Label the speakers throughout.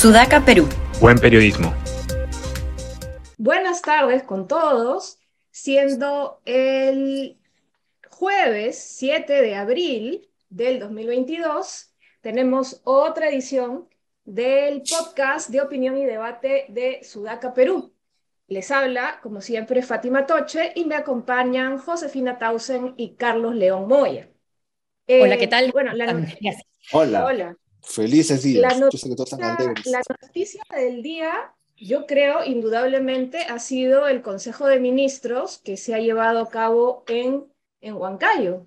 Speaker 1: Sudaca, Perú.
Speaker 2: Buen periodismo.
Speaker 3: Buenas tardes con todos, siendo el jueves 7 de abril del 2022, tenemos otra edición del podcast de opinión y debate de Sudaca, Perú. Les habla, como siempre, Fátima Toche y me acompañan Josefina Tausen y Carlos León Moya.
Speaker 1: Hola, ¿qué tal?
Speaker 3: Bueno, la,
Speaker 4: Hola.
Speaker 3: Hola.
Speaker 4: Felices días.
Speaker 3: La noticia, la noticia del día, yo creo, indudablemente, ha sido el Consejo de Ministros que se ha llevado a cabo en, en Huancayo.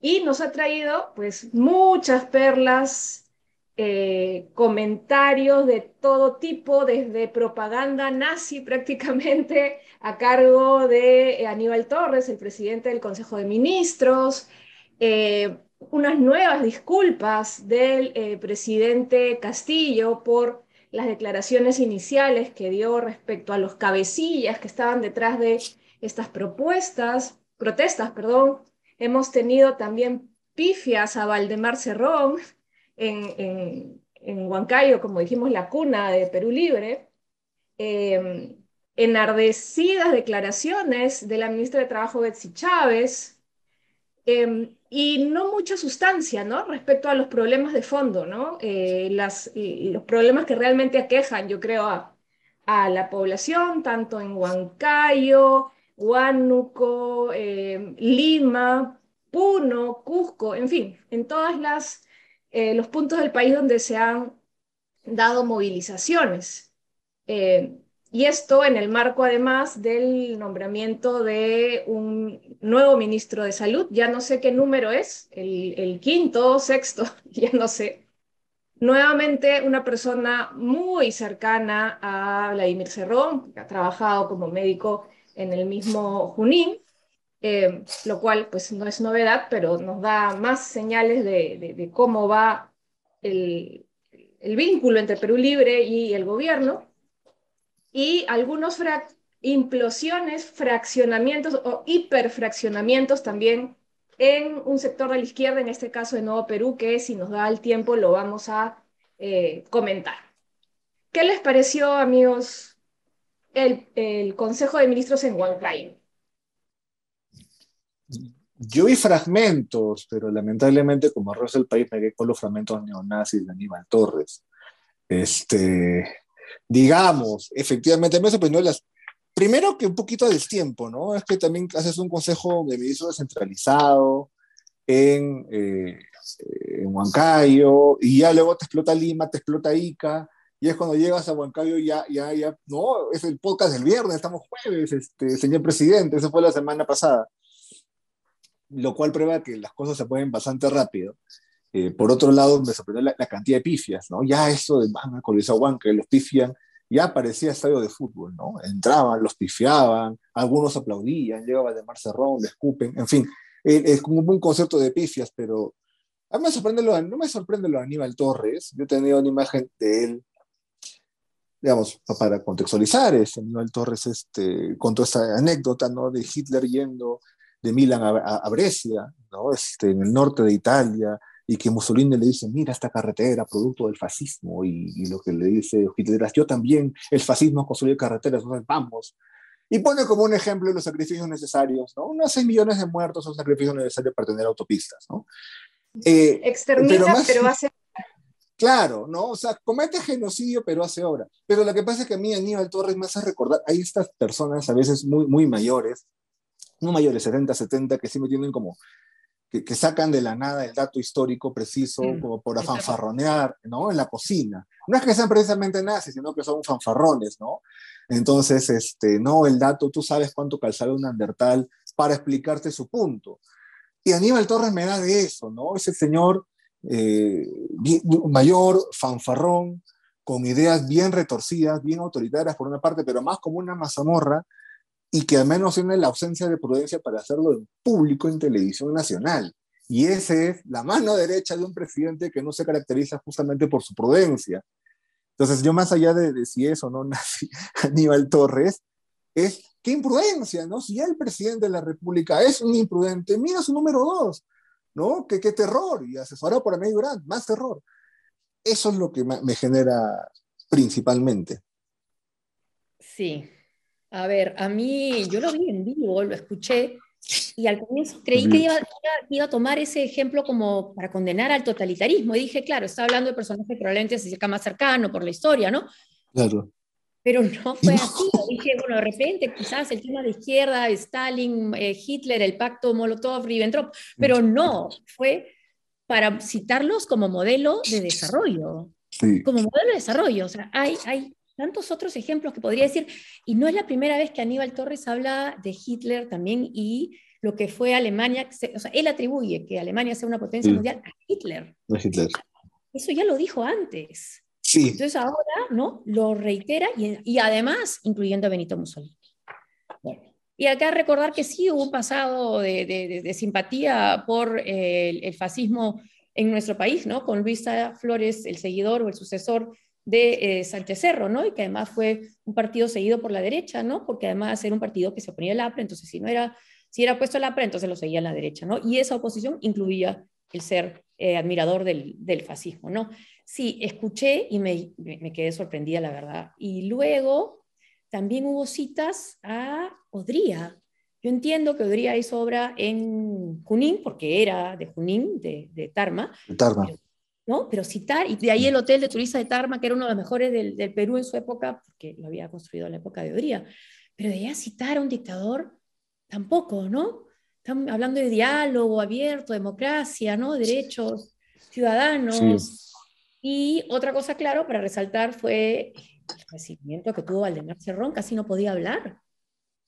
Speaker 3: Y nos ha traído, pues, muchas perlas, eh, comentarios de todo tipo, desde propaganda nazi prácticamente, a cargo de Aníbal Torres, el presidente del Consejo de Ministros, eh, unas nuevas disculpas del eh, presidente Castillo por las declaraciones iniciales que dio respecto a los cabecillas que estaban detrás de estas propuestas, protestas, perdón. Hemos tenido también pifias a Valdemar Cerrón en, en, Huancayo, como dijimos, la cuna de Perú Libre. Eh, enardecidas declaraciones de la ministra de Trabajo Betsy Chávez, em, y no mucha sustancia, ¿no? Respecto a los problemas de fondo, ¿no? Eh, las, los problemas que realmente aquejan, yo creo, a, la población, tanto en Huancayo, Huánuco, eh, Lima, Puno, Cusco, en fin, en todos eh, los puntos del país donde se han dado movilizaciones. Y esto en el marco además del nombramiento de un nuevo ministro de salud, ya no sé qué número es, el, quinto, sexto, ya no sé. Nuevamente una persona muy cercana a Vladimir Cerrón, que ha trabajado como médico en el mismo Junín, eh, lo cual pues no es novedad, pero nos da más señales de, cómo va el, el vínculo entre Perú Libre y el gobierno y algunos implosiones, fraccionamientos o hiperfraccionamientos también en un sector de la izquierda, en este caso de Nuevo Perú, que si nos da el tiempo lo vamos a eh, comentar. ¿Qué les pareció, amigos, el, Consejo de Ministros en Huancayo?
Speaker 4: Yo vi fragmentos, pero lamentablemente, como arroz del país, me quedé con los fragmentos neonazis de Aníbal Torres. Este, digamos, efectivamente me sorprendió las... Primero que un poquito del tiempo, ¿no? Es que también haces un consejo de ministros descentralizado en, eh, en Huancayo y ya luego te explota Lima, te explota Ica y es cuando llegas a Huancayo ya, ya, ya, no, es el podcast del viernes, estamos jueves, este, señor presidente, eso fue la semana pasada. Lo cual prueba que las cosas se pueden bastante rápido. Eh, por otro lado, me sorprendió la, cantidad de pifias, ¿no? Ya eso de van a que los pifian, ya parecía estadio de fútbol, ¿no? Entraban, los pifiaban, algunos aplaudían, llegaba de Cerrón, le escupen, en fin, eh, es como un concepto de pifias, pero a mí me sorprende lo, no me sorprende lo de Aníbal Torres, yo he tenido una imagen de él, digamos, para contextualizar, es Aníbal Torres este, contó esa anécdota, ¿no? De Hitler yendo de Milán a, a Brescia, ¿no? Este, en el norte de Italia, y que Mussolini le dice, mira esta carretera, producto del fascismo, y, lo que le dice Hitler yo también, el fascismo construye carreteras, entonces vamos. Y pone como un ejemplo los sacrificios necesarios, ¿no? Unos 6 millones de muertos son sacrificios necesarios para tener autopistas, ¿no?
Speaker 3: Eh, Extermina, pero, hace...
Speaker 4: Claro, ¿no? O sea, comete genocidio, pero hace obra. Pero lo que pasa es que a mí Aníbal Torres me hace recordar, hay estas personas a veces muy, muy mayores, no mayores, 70, 70, que sí me tienen como que, sacan de la nada el dato histórico preciso mm, como por fanfarronear, ¿no? En la cocina. No es que sean precisamente nazis, sino que son fanfarrones, ¿no? Entonces, este, no, el dato, tú sabes cuánto calzaba un andertal para explicarte su punto. Y Aníbal Torres me da de eso, ¿no? Ese señor eh, mayor, fanfarrón, con ideas bien retorcidas, bien autoritarias por una parte, pero más como una mazamorra, y que al menos tiene la ausencia de prudencia para hacerlo en público en televisión nacional. Y esa es la mano derecha de un presidente que no se caracteriza justamente por su prudencia. Entonces, yo más allá de, si eso no nace Aníbal Torres, es qué imprudencia, ¿no? Si ya el presidente de la República es un imprudente, mira su número dos, ¿no? Qué, qué terror, y asesorado por Amedio Grant, más terror. Eso es lo que me genera principalmente.
Speaker 1: Sí. A ver, a mí, yo lo vi en vivo, lo escuché, y al comienzo creí que iba, iba, a tomar ese ejemplo como para condenar al totalitarismo. Y dije, claro, está hablando de personajes que probablemente se acerca más cercano por la historia, ¿no?
Speaker 4: Claro.
Speaker 1: Pero no fue así. Dije, bueno, de repente quizás el tema de izquierda, Stalin, eh, Hitler, el pacto Molotov-Ribbentrop, pero no, fue para citarlos como modelo de desarrollo. Como modelo de desarrollo. O sea, hay, hay tantos otros ejemplos que podría decir, y no es la primera vez que Aníbal Torres habla de Hitler también y lo que fue Alemania, o sea, él atribuye que Alemania sea una potencia mundial a Hitler.
Speaker 4: A Hitler.
Speaker 1: Eso ya lo dijo antes.
Speaker 4: Sí.
Speaker 1: Entonces ahora, ¿no? Lo reitera y, además incluyendo a Benito Mussolini. Bueno, y acá recordar que sí hubo un pasado de, simpatía por el, fascismo en nuestro país, ¿no? Con Luis Flores, el seguidor o el sucesor de eh, Sánchez Cerro, ¿no? Y que además fue un partido seguido por la derecha, ¿no? Porque además era un partido que se oponía al APRE, entonces si no era, si era puesto el APRE, entonces lo seguía la derecha, ¿no? Y esa oposición incluía el ser eh, admirador del, del, fascismo, ¿no? Sí, escuché y me, me, quedé sorprendida, la verdad. Y luego también hubo citas a Odría. Yo entiendo que Odría hizo obra en Junín, porque era de Junín, de, de Tarma.
Speaker 4: Tarma.
Speaker 1: ¿No? Pero citar, y de ahí el hotel de turista de Tarma, que era uno de los mejores del, del Perú en su época, porque lo había construido en la época de Odría. Pero de ahí a citar a un dictador, tampoco, ¿no? Estamos hablando de diálogo abierto, democracia, ¿no? Derechos ciudadanos. Y otra cosa, claro, para resaltar fue el recibimiento que tuvo Valdemar Cerrón, casi no podía hablar,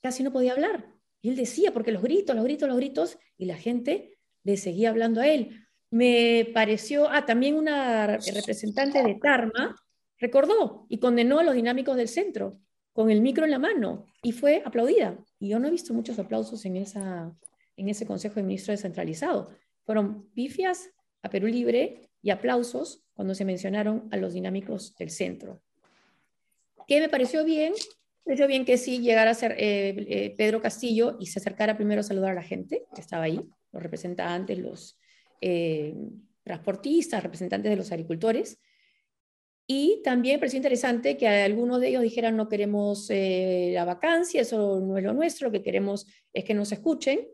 Speaker 1: casi no podía hablar. Y él decía, porque los gritos, los gritos, los gritos, y la gente le seguía hablando a él me pareció, ah, también una representante de Tarma recordó y condenó a los dinámicos del centro con el micro en la mano y fue aplaudida. Y yo no he visto muchos aplausos en, esa, en ese Consejo de Ministros descentralizado. Fueron pifias a Perú Libre y aplausos cuando se mencionaron a los dinámicos del centro. ¿Qué me pareció bien? Me pareció bien que sí llegara a ser eh, eh, Pedro Castillo y se acercara primero a saludar a la gente que estaba ahí, los representantes, los eh, transportistas, representantes de los agricultores. Y también pareció interesante que algunos de ellos dijeran no queremos eh, la vacancia, eso no es lo nuestro, lo que queremos es que nos escuchen.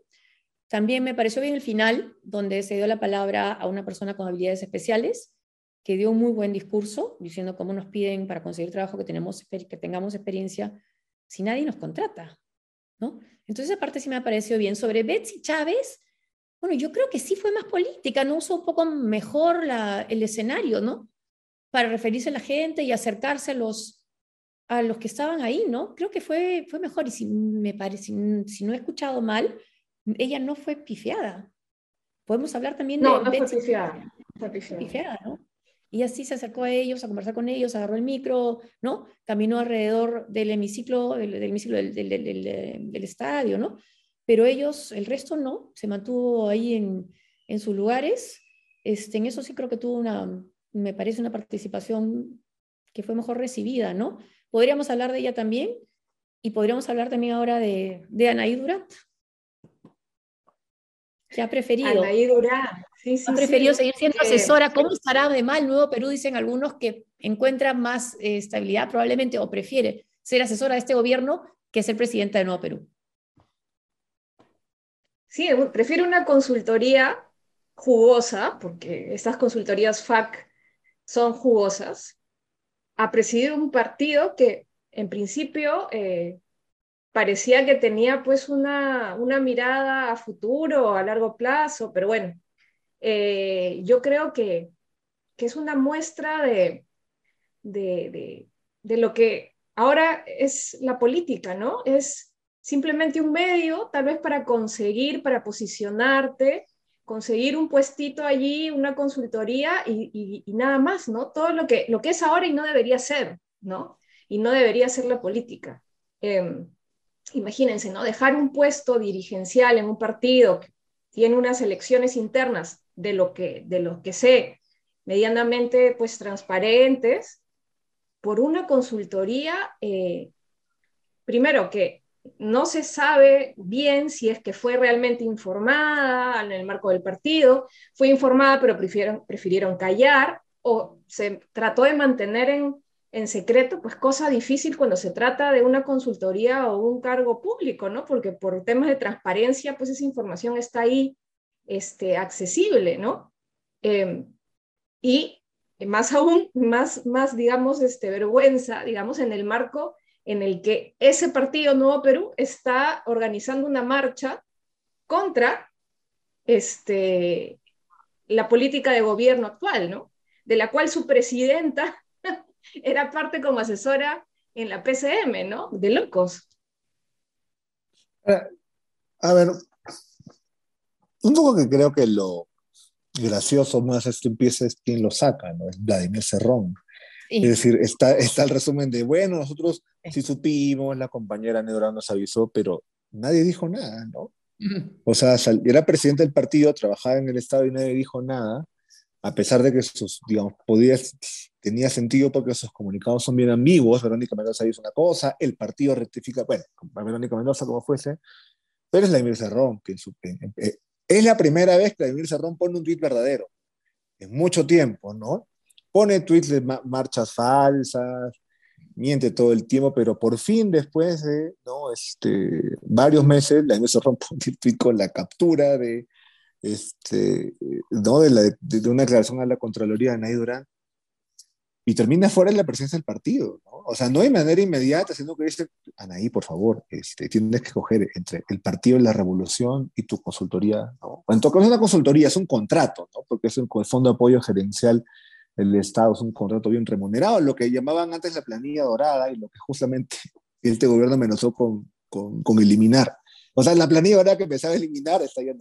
Speaker 1: También me pareció bien el final, donde se dio la palabra a una persona con habilidades especiales, que dio un muy buen discurso, diciendo cómo nos piden para conseguir trabajo que, tenemos, que tengamos experiencia si nadie nos contrata. ¿no? Entonces, esa parte sí me ha parecido bien. Sobre Betsy Chávez, bueno, yo creo que sí fue más política, ¿no? Usó un poco mejor el escenario, ¿no? Para referirse a la gente y acercarse a los, a los que estaban ahí, ¿no? Creo que fue, fue mejor y si, me parece, si, no he escuchado mal, ella no fue pifiada. Podemos hablar también
Speaker 3: de... No, no fue pifiada. Fue pifiada.
Speaker 1: ¿no? Y así se acercó a ellos, a conversar con ellos, agarró el micro, ¿no? Caminó alrededor del hemiciclo, del, hemiciclo del, del, del, estadio, ¿no? Pero ellos, el resto no, se mantuvo ahí en, en sus lugares. Este, en eso sí creo que tuvo una, me parece una participación que fue mejor recibida, ¿no? Podríamos hablar de ella también y podríamos hablar también ahora de, de Anaí Durat, que ha preferido,
Speaker 3: Anaí Durat. Sí, sí,
Speaker 1: ha preferido seguir siendo asesora. ¿Cómo estará de mal Nuevo Perú? Dicen algunos que encuentra más eh, estabilidad probablemente o prefiere ser asesora de este gobierno que ser presidenta de Nuevo Perú.
Speaker 3: Sí, prefiero una consultoría jugosa, porque estas consultorías FAC son jugosas, a presidir un partido que en principio eh, parecía que tenía pues una, una, mirada a futuro, a largo plazo, pero bueno, eh, yo creo que, que, es una muestra de, de, de, de, lo que ahora es la política, ¿no? Es simplemente un medio, tal vez para conseguir, para posicionarte, conseguir un puestito allí, una consultoría y, nada más, ¿no? Todo lo que, lo que es ahora y no debería ser, ¿no? Y no debería ser la política. Em, imagínense, ¿no? Dejar un puesto dirigencial en un partido que tiene unas elecciones internas de lo que, de lo que sé, medianamente pues transparentes, por una consultoría, eh, primero que no se sabe bien si es que fue realmente informada en el marco del partido, fue informada pero prefirieron, prefirieron callar o se trató de mantener en, en secreto, pues cosa difícil cuando se trata de una consultoría o un cargo público, ¿no? Porque por temas de transparencia, pues esa información está ahí este, accesible, ¿no? Em, y más aún, más, más digamos, este, vergüenza, digamos, en el marco en el que ese partido Nuevo Perú está organizando una marcha contra este, la política de gobierno actual, ¿no? De la cual su presidenta era parte como asesora en la PCM, ¿no? De locos.
Speaker 4: A ver, un poco que creo que lo gracioso más esto empieza es quien lo saca, ¿no? Es Vladimir Cerrón. Es decir, está, está el resumen de, bueno, nosotros sí supimos, la compañera Nedora nos avisó, pero nadie dijo nada, ¿no? O sea, era presidente del partido, trabajaba en el Estado y nadie dijo nada, a pesar de que sus, digamos, podía, tenía sentido porque sus comunicados son bien ambiguos. Verónica Mendoza dice una cosa, el partido rectifica, bueno, Verónica Mendoza como fuese, pero es Vladimir Cerrón, que es la primera vez que Vladimir Cerrón pone un tweet verdadero, en mucho tiempo, ¿no? Pone tweets de marchas falsas, miente todo el tiempo, pero por fin después de ¿no? este, varios meses, la MS rompe con la captura de, este, ¿no? de, la, de, una declaración a la Contraloría de Nay Durán y termina fuera de la presencia del partido. ¿no? O sea, no hay manera inmediata, sino que dice, Anaí, por favor, este, tienes que escoger entre el partido de la revolución y tu consultoría. ¿no? En todo caso, una consultoría, es un contrato, ¿no? porque es el Fondo de Apoyo Gerencial el Estado es un contrato bien remunerado, lo que llamaban antes la planilla dorada y lo que justamente este gobierno amenazó con, con, con eliminar. O sea, la planilla dorada que empezaba a eliminar está ya.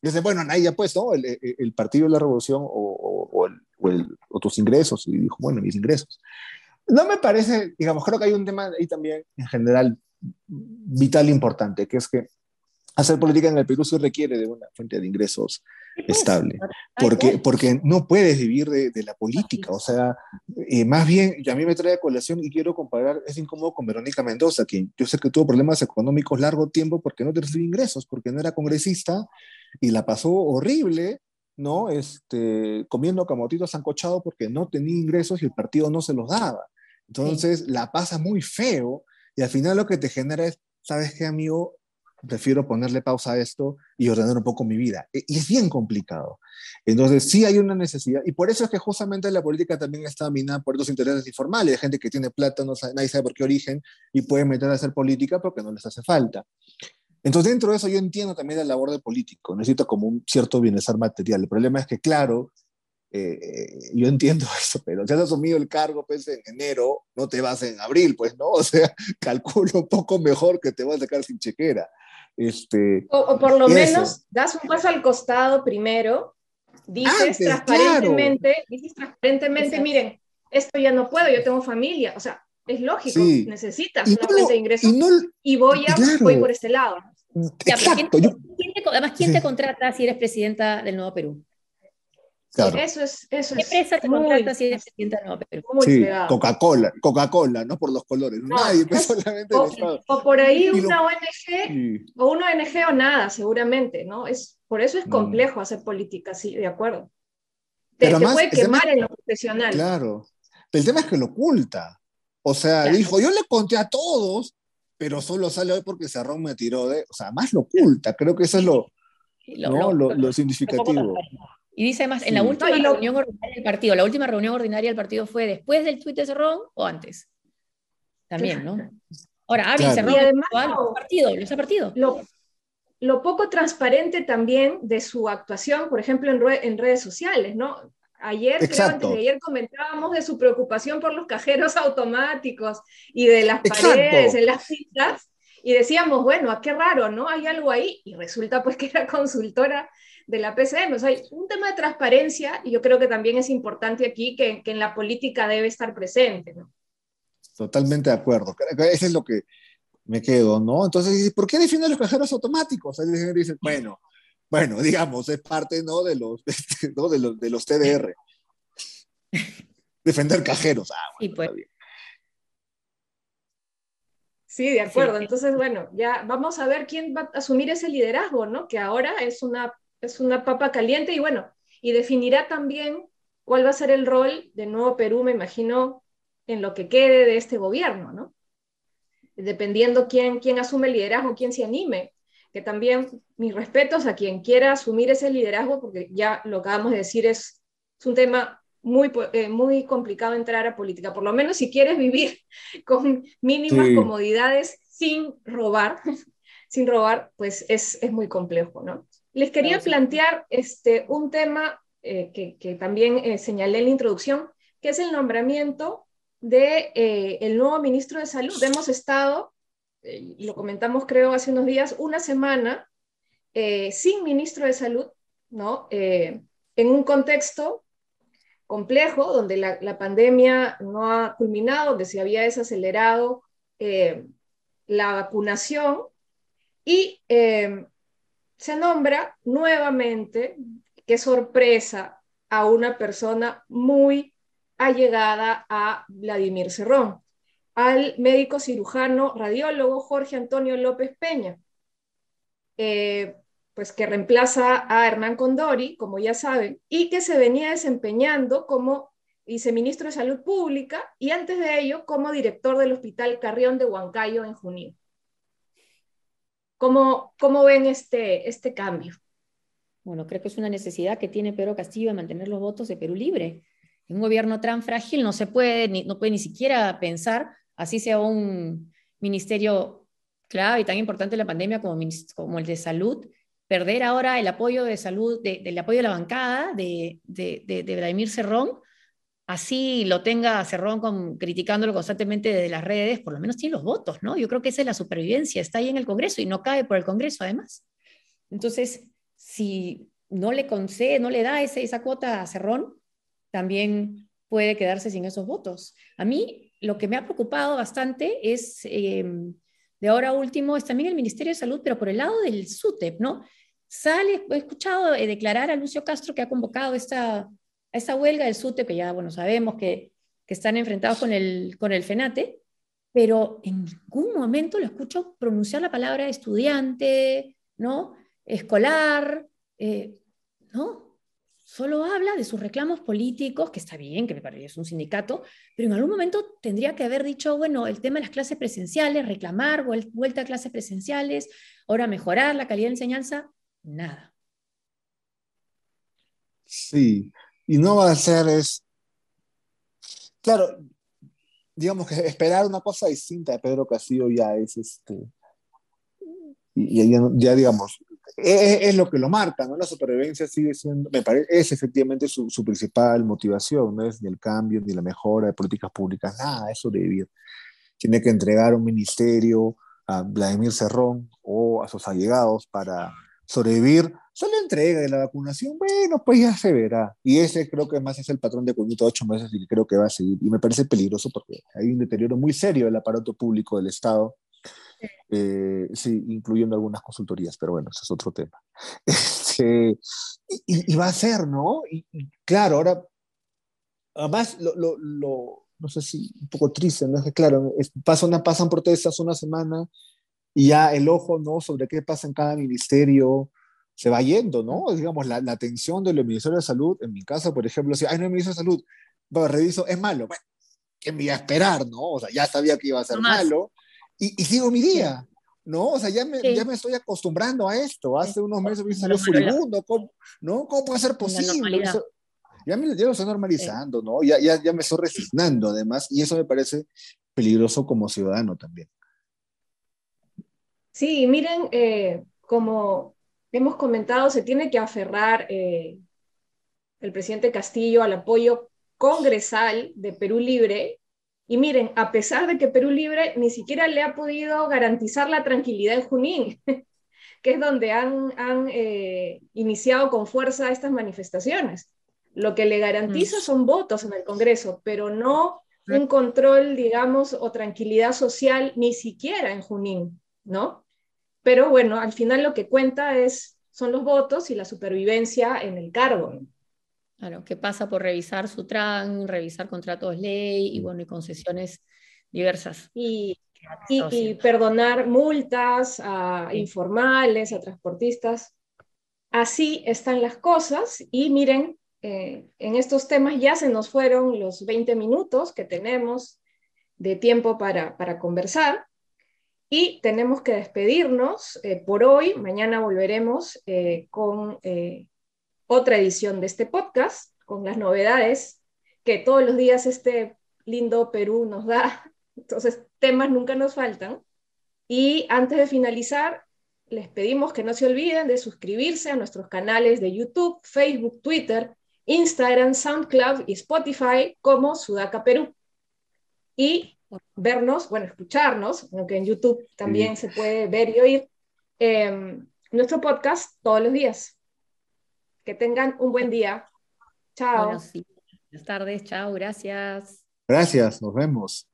Speaker 4: Dice, bueno, nadie ya pues, ¿no? El, el, Partido de la Revolución o, o, o, el, o, tus ingresos. Y dijo, bueno, mis ingresos. No me parece, digamos, creo que hay un tema ahí también en general vital importante, que es que hacer política en el Perú se requiere de una fuente de ingresos estable, porque, porque no puedes vivir de, de la política, o sea, eh, más bien, a mí me trae a colación y quiero comparar, es incómodo con Verónica Mendoza, quien yo sé que tuvo problemas económicos largo tiempo porque no recibió ingresos, porque no era congresista y la pasó horrible, ¿no? Este, comiendo camotitos sancochado porque no tenía ingresos y el partido no se los daba. Entonces la pasa muy feo y al final lo que te genera es, ¿sabes qué, amigo? Prefiero ponerle pausa a esto y ordenar un poco mi vida. E, y es bien complicado. Entonces, sí hay una necesidad, y por eso es que justamente la política también está minada por estos intereses informales, de gente que tiene plata, no sabe, nadie sabe por qué origen, y puede meter a hacer política porque no les hace falta. Entonces, dentro de eso yo entiendo también la labor del político, necesito como un cierto bienestar material. El problema es que, claro, eh, yo entiendo eso, pero si has asumido el cargo pues, en enero, no te vas en abril, pues, ¿no? O sea, calculo un poco mejor que te vas a sacar sin chequera. Este,
Speaker 3: o, por lo menos das un paso al costado primero, dices transparentemente, dices transparentemente, miren, esto ya no puedo, yo tengo familia, o sea, es lógico, necesitas una fuente de ingresos y, voy, a, voy por este lado.
Speaker 1: Exacto. además, ¿quién te contrata si eres presidenta del Nuevo Perú?
Speaker 3: Eso es, eso ¿Qué
Speaker 1: empresa te contrata si eres presidenta
Speaker 4: no, pero sí, Coca-Cola, Coca-Cola, no por los colores, nadie, pues, solamente
Speaker 3: o, o, por ahí una ONG, o una ONG o nada, seguramente, ¿no? Es, por eso es complejo hacer política, sí, de acuerdo. Te, te puede quemar en lo profesional.
Speaker 4: Claro, el tema es que lo oculta. O sea, dijo, yo le conté a todos, pero solo sale hoy porque Cerrón me tiró de... O sea, más lo oculta, creo que eso es lo, lo, lo, lo significativo.
Speaker 1: Y dice además, en la última reunión ordinaria del partido, la última reunión ordinaria del partido fue después del tuit de Cerrón o antes. También, ¿no? Ahora, Avi Cerrón,
Speaker 3: lo partido, ¿lo partido? Lo, lo, poco transparente también de su actuación, por ejemplo, en, en redes sociales, ¿no? Ayer, creo, antes de ayer comentábamos de su preocupación por los cajeros automáticos y de las paredes, en las citas, y decíamos, bueno, qué raro, ¿no? Hay algo ahí, y resulta pues que era consultora de la PCM. O sea, hay un tema de transparencia y yo creo que también es importante aquí que, que en la política debe estar presente. ¿no?
Speaker 4: Totalmente de acuerdo. Eso es lo que me quedo, ¿no? Entonces, ¿por qué defienden los cajeros automáticos? Ahí dicen, bueno, bueno, digamos, es parte, ¿no? De los, ¿no? de los, de los TDR. Defender cajeros. Ah, bueno, pues.
Speaker 3: Sí, de acuerdo. Entonces, bueno, ya vamos a ver quién va a asumir ese liderazgo, ¿no? Que ahora es una es una papa caliente y bueno, y definirá también cuál va a ser el rol de Nuevo Perú, me imagino, en lo que quede de este gobierno, ¿no? Dependiendo quién, quién asume el liderazgo, quién se anime, que también mis respetos a quien quiera asumir ese liderazgo, porque ya lo acabamos de decir, es, es un tema muy, eh, muy complicado entrar a política, por lo menos si quieres vivir con mínimas comodidades sin robar, sin robar, pues es, es muy complejo, ¿no? Les quería plantear este, un tema eh, que, que, también eh, señalé en la introducción, que es el nombramiento de el nuevo ministro de Salud. Hemos estado, lo comentamos creo hace unos días, una semana sin ministro de Salud, ¿no? en un contexto complejo, donde la, pandemia no ha culminado, donde se había desacelerado eh, la vacunación y eh, se nombra nuevamente, qué sorpresa, a una persona muy allegada a Vladimir Cerrón, al médico cirujano radiólogo Jorge Antonio López Peña. Eh, pues que reemplaza a Hernán Condori, como ya saben, y que se venía desempeñando como viceministro de Salud Pública y antes de ello como director del Hospital Carrión de Huancayo en Junín. ¿Cómo, cómo ven este, este cambio?
Speaker 1: Bueno, creo que es una necesidad que tiene Pedro Castillo de mantener los votos de Perú libre. En un gobierno tan frágil no se puede ni, no puede ni siquiera pensar, así sea un ministerio clave y tan importante en la pandemia como el de salud, perder ahora el apoyo de salud, del apoyo de la bancada de, de, Vladimir Cerrón, así lo tenga Cerrón con, criticándolo constantemente desde las redes, por lo menos tiene los votos, ¿no? Yo creo que esa es la supervivencia, está ahí en el Congreso y no cae por el Congreso además. Entonces, si no le concede, no le da ese, esa cuota a Cerrón, también puede quedarse sin esos votos. A mí lo que me ha preocupado bastante es, eh, de ahora último, es también el Ministerio de Salud, pero por el lado del SUTEP, ¿no? Sale, he escuchado eh, declarar a Lucio Castro que ha convocado esta, esta huelga del SUTE, que ya, bueno, sabemos que, que están enfrentados con el, con el FENATE, pero en ningún momento lo escucho pronunciar la palabra estudiante, ¿no? Escolar, eh, ¿no? Solo habla de sus reclamos políticos, que está bien, que me parece es un sindicato, pero en algún momento tendría que haber dicho, bueno, el tema de las clases presenciales, reclamar vuelta a clases presenciales, ahora mejorar la calidad de enseñanza, nada.
Speaker 4: Sí, y no va a ser es, claro, digamos que esperar una cosa distinta de Pedro Castillo ya es este, y ya, digamos, es, lo que lo marca, ¿no? La supervivencia sigue siendo, me parece, es efectivamente su, principal motivación, no es ni el cambio, ni la mejora de políticas públicas, nada, eso debe Tiene que entregar un ministerio a Vladimir Cerrón o a sus allegados para sobrevivir, solo entrega de la vacunación, bueno, pues ya se verá. Y ese creo que más es el patrón de conducta de ocho meses y creo que va a seguir. Y me parece peligroso porque hay un deterioro muy serio del aparato público del Estado, eh, sí, incluyendo algunas consultorías, pero bueno, ese es otro tema. Este, y, va a ser, ¿no? Y, claro, ahora, además, lo, lo, lo, no sé si un poco triste, ¿no? Es que claro, pasan, pasan protestas una semana y ya el ojo, ¿no? Sobre qué pasa en cada ministerio se va yendo, ¿no? Digamos, la, la atención del Ministerio de Salud, en mi caso, por ejemplo, si, hay no hay Ministerio de Salud, bueno, reviso, es malo, bueno, ¿qué me iba a esperar, no? O sea, ya sabía que iba a ser malo y, y, sigo mi día. ¿no? O sea, ya me, ya me estoy acostumbrando a esto. Hace unos meses me salió furibundo, ¿cómo, ¿no? ¿Cómo puede ser posible? ya, me, ya lo estoy normalizando, ¿no? Ya, ya, ya me estoy resignando, además, y eso me parece peligroso como ciudadano también.
Speaker 3: Sí, miren, eh, como hemos comentado, se tiene que aferrar eh, el presidente Castillo al apoyo congresal de Perú Libre. Y miren, a pesar de que Perú Libre ni siquiera le ha podido garantizar la tranquilidad en Junín, que es donde han, han eh, iniciado con fuerza estas manifestaciones. Lo que le garantiza mm. son votos en el Congreso, pero no un control, digamos, o tranquilidad social, ni siquiera en Junín, ¿no? Pero bueno, al final lo que cuenta es, son los votos y la supervivencia en el cargo.
Speaker 1: Claro, que pasa por revisar su TRAN, revisar contratos ley y bueno, y concesiones diversas.
Speaker 3: Y, y, perdonar multas a informales, a transportistas. Así están las cosas y miren, eh, en estos temas ya se nos fueron los 20 minutos que tenemos de tiempo para, para conversar y tenemos que despedirnos eh, por hoy. Mañana volveremos eh, con otra edición de este podcast, con las novedades que todos los días este lindo Perú nos da. Entonces, temas nunca nos faltan. Y antes de finalizar, les pedimos que no se olviden de suscribirse a nuestros canales de YouTube, Facebook, Twitter, Instagram, SoundCloud y Spotify como Sudaca Perú. Y vernos, bueno, escucharnos, aunque en YouTube también se puede ver y oír em, nuestro podcast todos los días. Que tengan un buen día. Chao.
Speaker 1: Buenas tardes, chao, gracias.
Speaker 4: Gracias, nos vemos.